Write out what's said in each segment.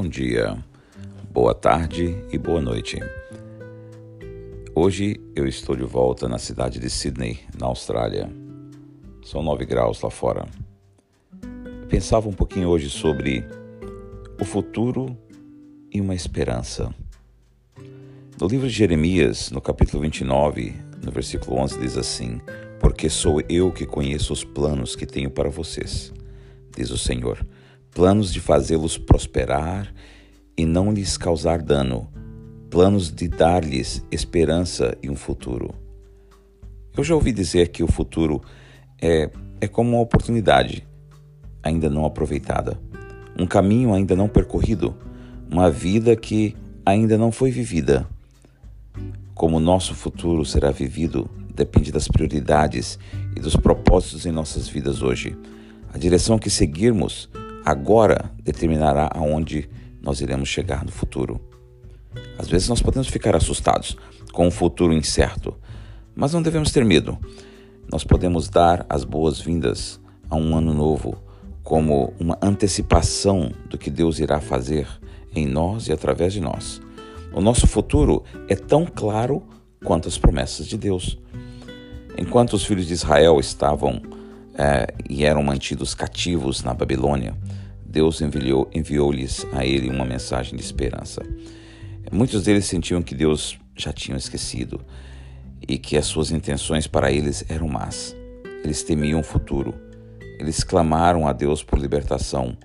Bom dia, boa tarde e boa noite. Hoje eu estou de volta na cidade de Sydney, na Austrália. São 9 graus lá fora. Pensava um pouquinho hoje sobre o futuro e uma esperança. No livro de Jeremias, no capítulo 29, no versículo 11, diz assim: Porque sou eu que conheço os planos que tenho para vocês, diz o Senhor planos de fazê-los prosperar e não lhes causar dano, planos de dar-lhes esperança e um futuro. Eu já ouvi dizer que o futuro é, é como uma oportunidade ainda não aproveitada, um caminho ainda não percorrido, uma vida que ainda não foi vivida. Como o nosso futuro será vivido depende das prioridades e dos propósitos em nossas vidas hoje. A direção que seguirmos agora determinará aonde nós iremos chegar no futuro. Às vezes nós podemos ficar assustados com um futuro incerto, mas não devemos ter medo. Nós podemos dar as boas-vindas a um ano novo como uma antecipação do que Deus irá fazer em nós e através de nós. O nosso futuro é tão claro quanto as promessas de Deus. Enquanto os filhos de Israel estavam é, e eram mantidos cativos na Babilônia, Deus enviou, enviou-lhes a ele uma mensagem de esperança. Muitos deles sentiam que Deus já tinha esquecido e que as suas intenções para eles eram más. Eles temiam o futuro. Eles clamaram a Deus por libertação.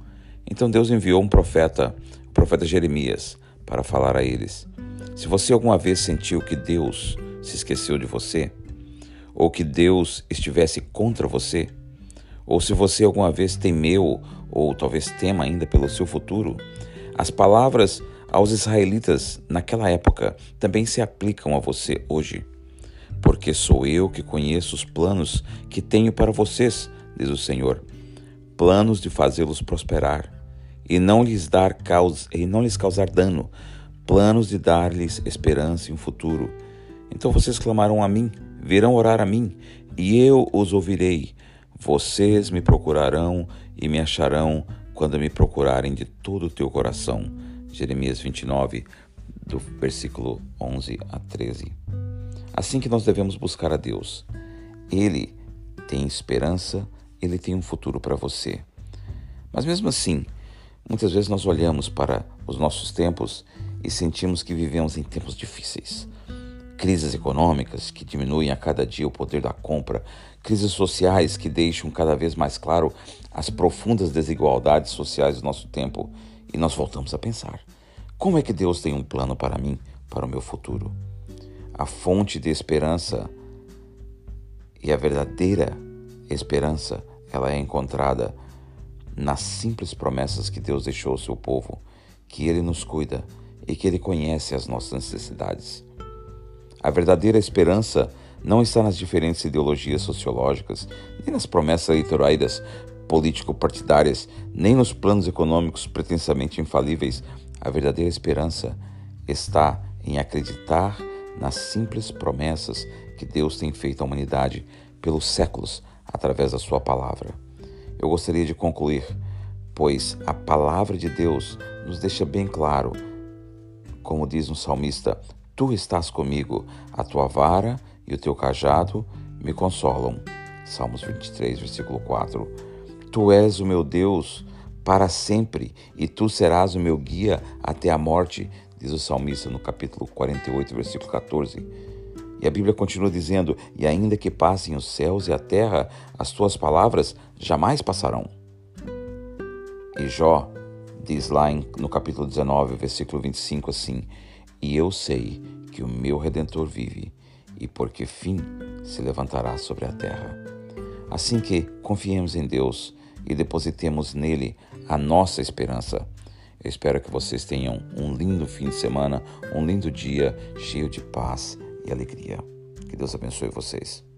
Então Deus enviou um profeta, o profeta Jeremias, para falar a eles. Se você alguma vez sentiu que Deus se esqueceu de você, ou que Deus estivesse contra você, ou se você alguma vez temeu ou talvez tema ainda pelo seu futuro, as palavras aos israelitas naquela época também se aplicam a você hoje. Porque sou eu que conheço os planos que tenho para vocês, diz o Senhor, planos de fazê-los prosperar e não lhes dar causa, e não lhes causar dano, planos de dar-lhes esperança e um futuro. Então vocês clamarão a mim, virão orar a mim, e eu os ouvirei. Vocês me procurarão e me acharão quando me procurarem de todo o teu coração. Jeremias 29, do versículo 11 a 13. Assim que nós devemos buscar a Deus. Ele tem esperança, ele tem um futuro para você. Mas mesmo assim, muitas vezes nós olhamos para os nossos tempos e sentimos que vivemos em tempos difíceis crises econômicas que diminuem a cada dia o poder da compra, crises sociais que deixam cada vez mais claro as profundas desigualdades sociais do nosso tempo, e nós voltamos a pensar: como é que Deus tem um plano para mim, para o meu futuro? A fonte de esperança e a verdadeira esperança, ela é encontrada nas simples promessas que Deus deixou ao seu povo, que ele nos cuida e que ele conhece as nossas necessidades. A verdadeira esperança não está nas diferentes ideologias sociológicas, nem nas promessas eleitorais político-partidárias, nem nos planos econômicos pretensamente infalíveis. A verdadeira esperança está em acreditar nas simples promessas que Deus tem feito à humanidade pelos séculos através da Sua palavra. Eu gostaria de concluir, pois a palavra de Deus nos deixa bem claro, como diz um salmista: Tu estás comigo, a tua vara e o teu cajado me consolam. Salmos 23, versículo 4. Tu és o meu Deus para sempre e tu serás o meu guia até a morte, diz o salmista no capítulo 48, versículo 14. E a Bíblia continua dizendo: E ainda que passem os céus e a terra, as tuas palavras jamais passarão. E Jó diz lá no capítulo 19, versículo 25 assim: e eu sei que o meu redentor vive, e porque fim se levantará sobre a terra. Assim que confiemos em Deus e depositemos nele a nossa esperança. Eu espero que vocês tenham um lindo fim de semana, um lindo dia cheio de paz e alegria. Que Deus abençoe vocês.